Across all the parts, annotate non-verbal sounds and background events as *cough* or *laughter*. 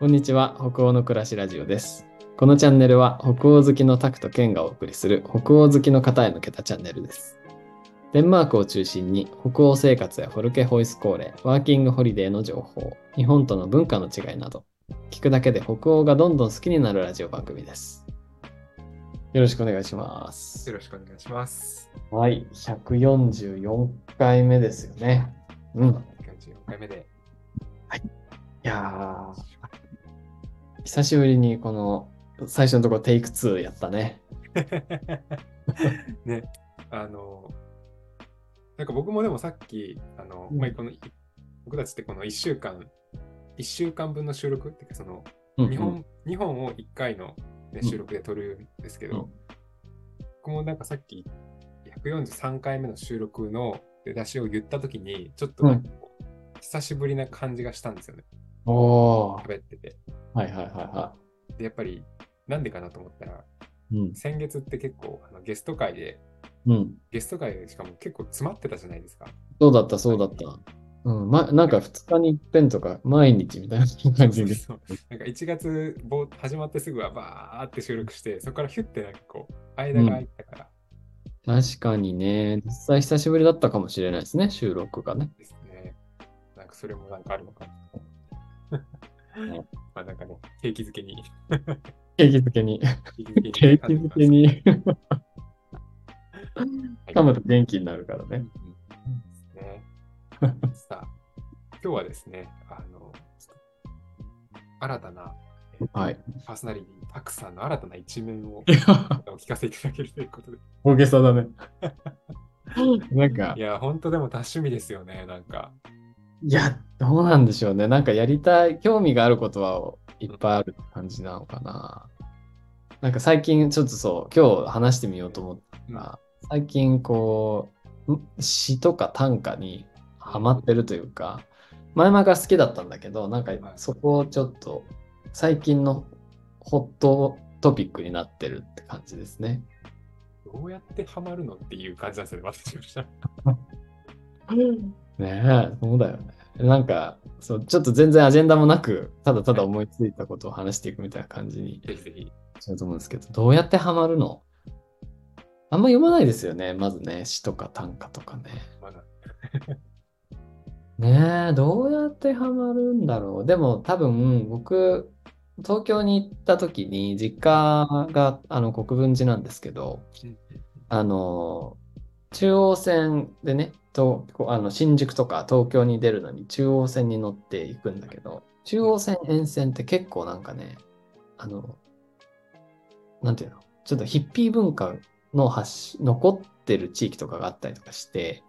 こんにちは、北欧の暮らしラジオです。このチャンネルは北欧好きのタクとケンがお送りする北欧好きの方へ向けたチャンネルです。デンマークを中心に北欧生活やフォルケホイスコーレ、ワーキングホリデーの情報、日本との文化の違いなど、聞くだけで北欧がどんどん好きになるラジオ番組です。よろしくお願いしますよ。ろしくお願いします。はい、144回目ですよね。うん。44回目で。いやー、久しぶりにこの最初のところテイク2やったね。*laughs* ね、あの、なんか僕もでもさっき、あの、うんまあ、この、僕たちってこの1週間、1週間分の収録っていうか、その、うんうん日本、日本を1回の、ね、うん収録で撮るんですけど、うん僕もなんかさっき、143回目の収録の出だしを言ったときに、ちょっとなんかこう、久しぶりな感じがしたんですよね。おー、喋ってて。はいはいはいはで、やっぱり、なんでかなと思ったら、い。うん。先月って結構あのゲスト会で、うん。ゲスト会でしかも結構詰まってたじゃないですか。そうだったそうだった。うん。ま、なんか2日に一遍とか毎日みたいな感じで。そうそうなんか1月ぼ始まってすぐはバーって収録して、そこからヒュッてなんかこう、間が空いたから確かにね、実際久しぶりだったかもしれないですね、収録がね。ですね。なんかそれもなんかあるのかな。*laughs* ねまあなんかね、景気づけに。景気づけに。景気づけに景気づけに。はい噛むと元気になるからね。うんね。さあ、今日はですね、あの、新たな、えーはい。パーソナリティ、たくさんの新たな一面を *laughs* お聞かせいただけるということで。大げさだね。*laughs* なんかい、や、本当でも多趣味ですよね、なんか。いや、どうなんでしょうね。なんかやりたい、興味があることはいっぱいある感じなのかな。なんか最近ちょっとそう、今日話してみようと思ったら、最近こう、ん詩とか短歌にハマってるというか、前々から好きだったんだけど、なんかそこをちょっと最近のホットトピックになってるって感じですね。どうやってハマるのっていう感じなんですよね、私としては。*laughs* ねえ、そうだよね。なんか、そう、ちょっと全然アジェンダもなく、ただただ思いついたことを話していくみたいな感じにぜひぜひ。しようと思うんですけど、どうやってハマるの？あんま読まないですよね、まずね、詩とか短歌とかね。まだ。ねえ、どうやってハマるんだろう？でも多分、僕、東京に行った時に、実家があの国分寺なんですけど、あの、中央線でね、とあの新宿とか東京に出るのに中央線に乗っていくんだけど、中央線沿線って結構なんかね、あの、なんていうの、ちょっとヒッピー文化の発し残ってる地域とかがあったりとかして、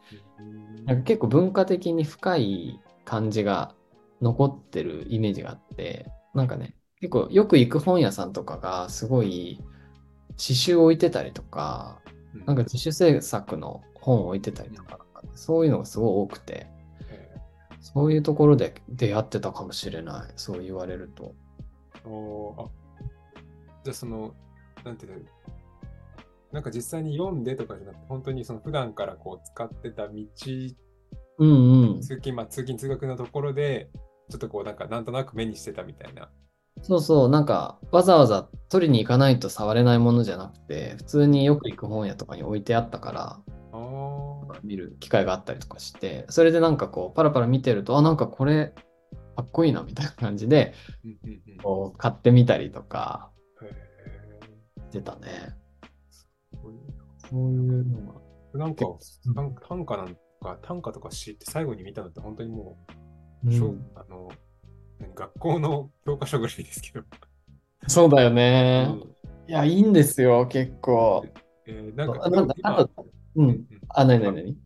なんか結構文化的に深い感じが残ってるイメージがあって、なんかね、結構よく行く本屋さんとかがすごい刺繍を置いてたりとか、なんか自主制作の本を置いてたりとかそういうのがすごい多くて、えそういうところで出会ってたかもしれない。そう言われると。ーおーあじゃあその、なんていうの、なんか実際に読んでとかじゃなくて、本当にその普段からこう使ってた道、うんうん。通勤、まあ通勤通学のところで、ちょっとこうなんかなんとなく目にしてたみたいな。そうそう、なんかわざわざ取りに行かないと触れないものじゃなくて、普通によく行く本屋とかに置いてあったから、ああ。見る機会があったりとかして、それでなんかこうパラパラ見てると、あ、なんかこれかっこいいなみたいな感じで、こう買ってみたりとかへしてたね。ーそういうのが。なんかうん短短歌なんか、短歌とか詩って最後に見たのって本当にもう、うん小あの何学校の教科書ぐらいですけど。そうだよね。うんいや、いいんですよ、結構。えーなんかあなんだ今あとう。うんんあ、なになになに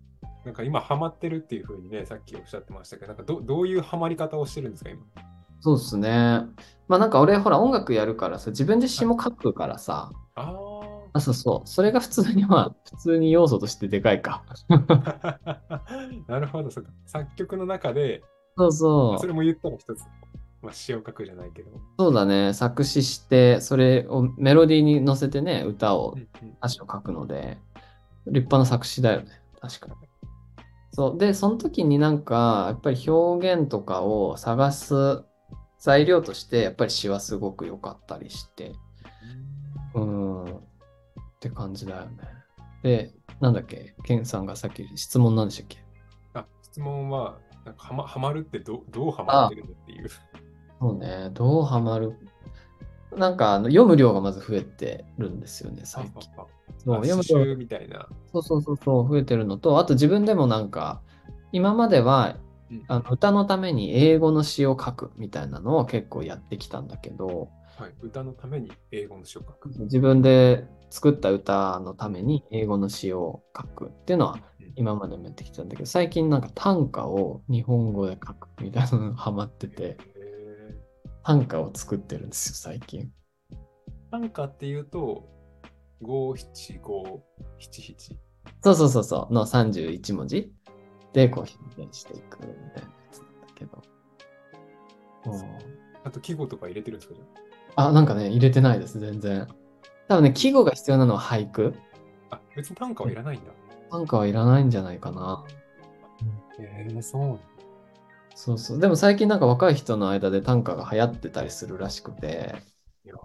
なんか今ハマってるっていうふうにね、さっきおっしゃってましたけど、なんかどどういうハマり方をしてるんですか、今？そうですね。まあなんか俺、ほら、音楽やるからさ、自分で詩も書くからさ、ああ、そうそう。それが普通に、まあ、普通に要素としてでかいか。あ。*laughs* なるほど、そうか。作曲の中で、そうそ。そうれも言ったら一つ、まあ、詩を書くじゃないけど。そうだね。作詞して、それをメロディーに乗せてね、歌を歌詞を書くので、立派な作詞だよね。確かに。そう。で、その時になんか、やっぱり表現とかを探す材料としてやっぱり詩はすごく良かったりして、うん、って感じだよね。で、なんだっけ、ケンさんがさっき質問なんでしたっけ？あ、質問は、なんかはまはまるってどどうはまってるのっていう。そうね、どうハマる？なんかあの読む量がまず増えてるんですよね、最近。あそうあ読む量詩集みたいな。そうそうそうそう、増えてるのと、あと自分でもなんか、今まではうんあの歌のために英語の詩を書くみたいなのを結構やってきたんだけど、はい、歌のために英語の詩を書く。自分で作った歌のために英語の詩を書くっていうのはうん今までもやってきたんだけど、最近なんか短歌を日本語で書くみたいなのがハマってて、へ短歌を作ってるんですよ、最近。ー短歌っていうと、五七五七七。そうそうそうそう、の31文字でこう表現していくみたいなやつなんだけど。うんあと季語とか入れてるんですかじゃあ、なんかね、入れてないです、全然。多分ね、季語が必要なのは俳句。ああ、別に短歌はいらないんだ。短歌はいらないんじゃないかな。へえそう。そうそう。でも最近なんか若い人の間で短歌が流行ってたりするらしくて。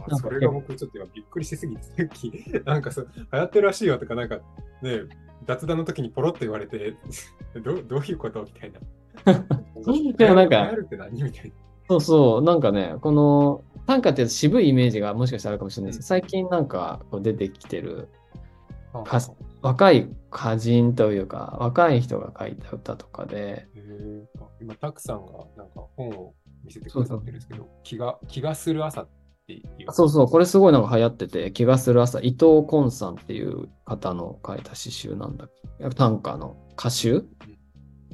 それが僕ちょっと今びっくりしすぎて、さっき、*laughs* なんかそう、流行ってるらしいよとか、なんかね、雑談の時にポロッと言われて、*laughs* どどういうこと？みたいな。*laughs* でもなんか。そうそう。なんかね、この短歌って渋いイメージがもしかしたらあるかもしれないですけど、最近なんかこう出てきてるか若い歌人というか、若い人が書いた歌とかで、今、たくさんがなんか本を見せてくださってるんですけど、気が気がする朝っていう。そうそう、これすごいなんか流行ってて、気がする朝、伊藤昆さんっていう方の書いた詩集なんだ、短歌の歌集？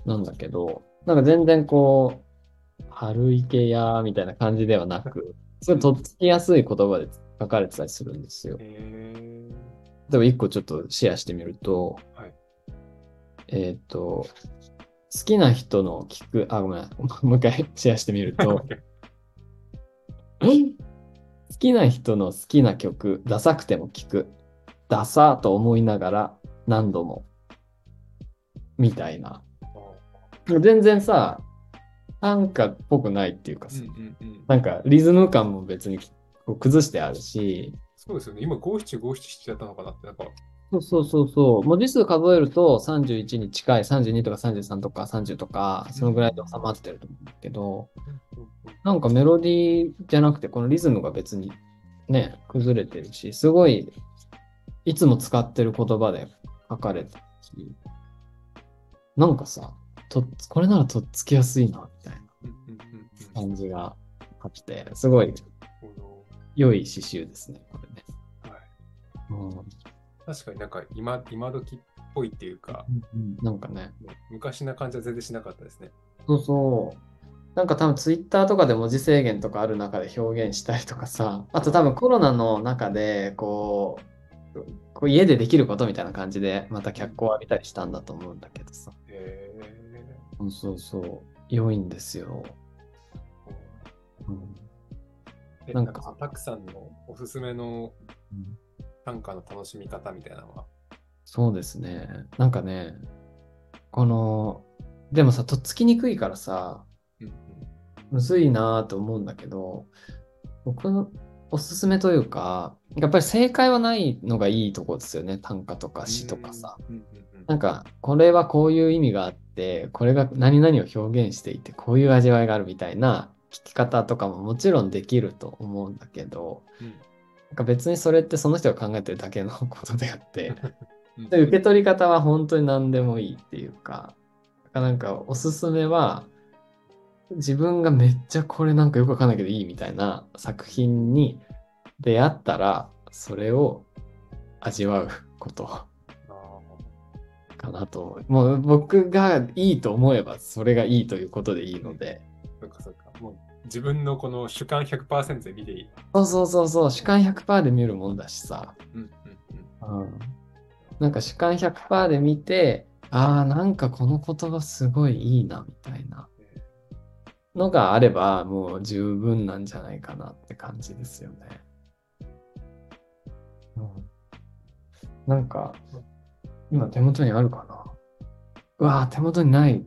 なんだけど、なんか全然こう、春池やみたいな感じではなく、すごいとっつきやすい言葉で書かれてたりするんですよ。へ例えば一個ちょっとシェアしてみると、はい。えっ、と、好きな人の聞く、あ、ごめん、もう一回シェアしてみると、好 *laughs* きな人の好きな曲、ダサくても聞く。ダサーと思いながら何度も。みたいな。全然さ、短歌っぽくないっていうかさ、うんうんうん。なんかリズム感も別に崩してあるし、そうですよね。今、五七五七しちゃったのかなって、なんか、そうそうそうそう、文字数数えると31に近い32とか33とか30とか、そのぐらいで収まってると思うんだけど、なんかメロディーじゃなくて、このリズムが別にね、崩れてるし、すごい、いつも使ってる言葉で書かれてるし、なんかさ、とっこれならとっつきやすいな、みたいな感じがあって、すごいこ良い詩集ですね、これね。のはいうん確かになんか今今時っぽいっていうか、うんなんかね、ね昔な感じは全然しなかったですね。そうそう。なんか多分ツイッターとかで文字制限とかある中で表現したりとかさ、あと多分コロナの中でこう、こう家でできることみたいな感じでまた脚光を浴びたりしたんだと思うんだけどさ。へそうそうそう。良いんですよ。ーうんえなんんかたくさんのおすすめの短歌の楽しみ方みたいなのは？そうですね。なんかね、この、でもさ、とっつきにくいからさ、うんうんむずいなと思うんだけど、僕のおすすめというか、やっぱり正解はないのがいいとこですよね。短歌とか詩とかさ。なんか、これはこういう意味があって、これが何々を表現していて、こういう味わいがあるみたいな聞き方とかももちろんできると思うんだけど、うんなんか別にそれってその人が考えてるだけのことであって、*laughs* うんで受け取り方は本当に何でもいいっていうか、なんかおすすめは、自分がめっちゃこれなんかよくわかんないけどいいみたいな作品に出会ったら、それを味わうこと。あかなと思う。もう僕がいいと思えばそれがいいということでいいので、ーそっかそっか。もう自分のこの主観100%で見ていい。そうそうそうそう、主観100%で見るもんだしさ、うんうんうん。うん、なんか主観100%で見て、ああ、なんかこの言葉すごいいいなみたいな。えのがあればもう十分なんじゃないかなって感じですよね。うん、なんか、今手元にあるかな？うわー手元にない。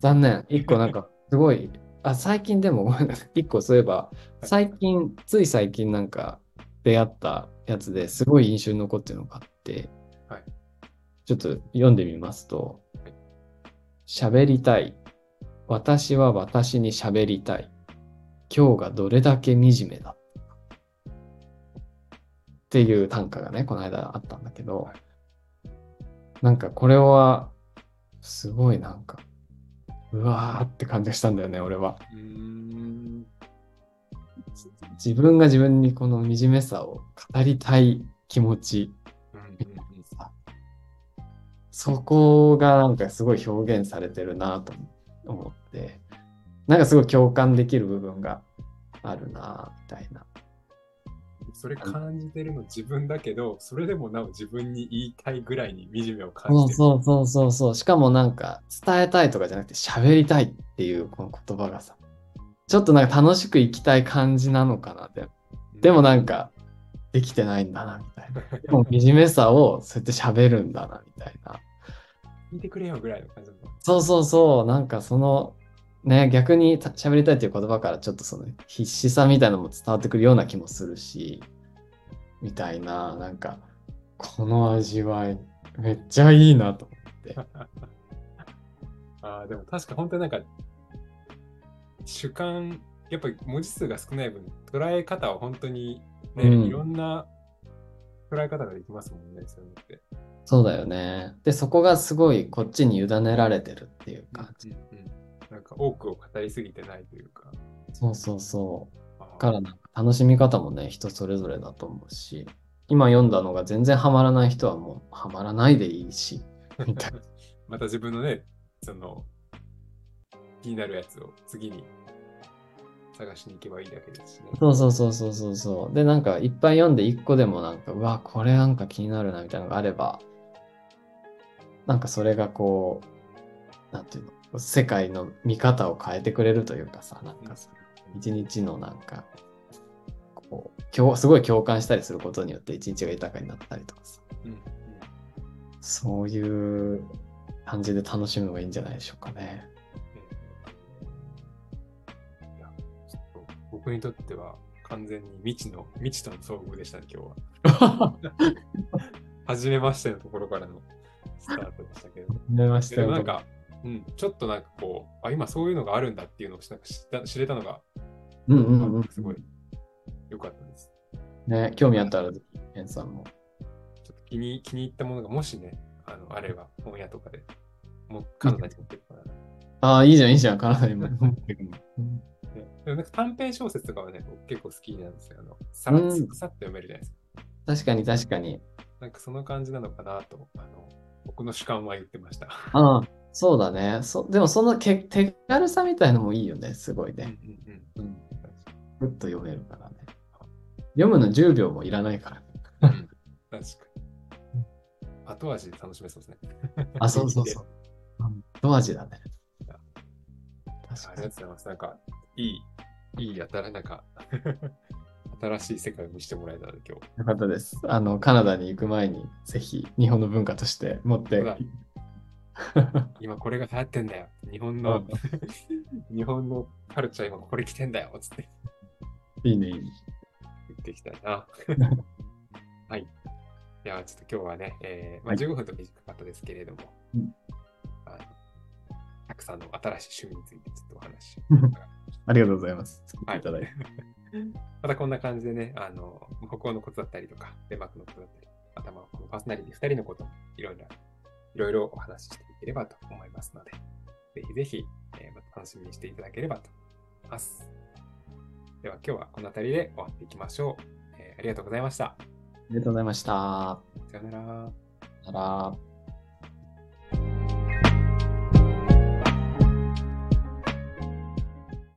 残念。一個なんかすごいあ、最近でも、*laughs* 一個そういえば、最近、つい最近なんか出会ったやつですごい印象に残ってるのがあって、はいちょっと読んでみますとはい、喋りたい。私は私に喋りたい。今日がどれだけ惨めだ。っていう短歌がね、この間あったんだけど、はいなんかこれは、すごいなんか、うわーって感じがしたんだよね、俺は。自分が自分にこの惨めさを語りたい気持ち、そこがなんかすごい表現されてるなと思って、なんかすごい共感できる部分があるなみたいな。うんそれ感じてるの自分だけど、それでもなお自分に言いたいぐらいに惨めを感じてる。そうそうそうそう。しかもなんか伝えたいとかじゃなくて喋りたいっていうこの言葉がさ、ちょっとなんか楽しく生きたい感じなのかなって。でもなんかできてないんだなみたいな。でも惨めさをそうやって喋るんだなみたいな。聞いてくれよぐらいの感じ。そうそうそう、なんかその、ね、逆にた喋りたいっていう言葉からちょっとその必死さみたいなのも伝わってくるような気もするし、みたいな、なんか、この味わい、めっちゃいいなと思って。*laughs* ああ、でも確か本当になんか、主観、やっぱり文字数が少ない分、捉え方は本当にね、うんいろんな捉え方ができますもんね、そういうのって。そうだよね。で、そこがすごいこっちに委ねられてるっていう感じ。うんうんなんか多くを語りすぎてないというか。そうそうそう。だからなんか楽しみ方もね、人それぞれだと思うし、今読んだのが全然ハマらない人はもうハマらないでいいし、*laughs* みたいな。また自分のね、その、気になるやつを次に探しに行けばいいだけですしね。そうそうそうそうそうそう。で、なんかいっぱい読んで一個でもなんか、うわ、これなんか気になるなみたいなのがあれば、なんかそれがこう、なんていうの、世界の見方を変えてくれるというかさ、なんかさ、一日のなんか、こう、共すごい共感したりすることによって一日が豊かになったりとかさ、うんうんそういう感じで楽しむのがいいんじゃないでしょうかね。いやちょっと僕にとっては完全に未知の、未知との遭遇でしたね、今日は。*laughs* 初めましてのところからのスタートでしたけど。思いましたなんか、うん、ちょっとなんかこう、あ、今そういうのがあるんだっていうのをなんか知った知れたのが、うんうんうん。すごい良かったです。ね、興味あったらぜひ、エンさんも。ちょっと気に気に入ったものがもしね、あのあれば本屋とかで、もうカナダに持ってるから、ねああ、いいじゃん、いいじゃん、体にも持ってくの。うんでもなんか短編小説とかはね、僕結構好きなんですよ。あのさらっうんさっと読めるじゃないですか。確かに確かに。なんかその感じなのかなと、あの僕の主観は言ってました。ああ、そうだね。そでもそのけ手軽さみたいのもいいよね、すごいうんうね。んうん。ふっと読めるからね。読むの10秒もいらないから。うん。確かに。後味楽しめそうですね。あ、そうそうそう。うん後味だね。ありがとうございます。なんか、いい、いいやたら、なんか、新しい世界を見せてもらえたので、今日。よかったです。あの、カナダに行く前に、ぜひ日本の文化として持って今これが流行ってんだよ。日本の、*laughs* 日本のカルチャー今これ来てんだよ。つっていいね、いいね。言っていきたいな。*laughs* はい。いや、ちょっと今日はね、えーまあ、はい15分と短かったですけれども、うんあのたくさんの新しい趣味についてちょっとお話しありがとうございます。いっていただいて。またこんな感じでね、あの、北欧のことだったりとか、デンマークのことだったり、またまあこのパーソナリティ2人のこともいろいろ、いろいろお話ししていければと思いますので、ぜひぜひ、えーまた楽しみにしていただければと思います。では今日はこの辺りで終わっていきましょう。えーありがとうございました。ありがとうございました。さよなら。さよなら。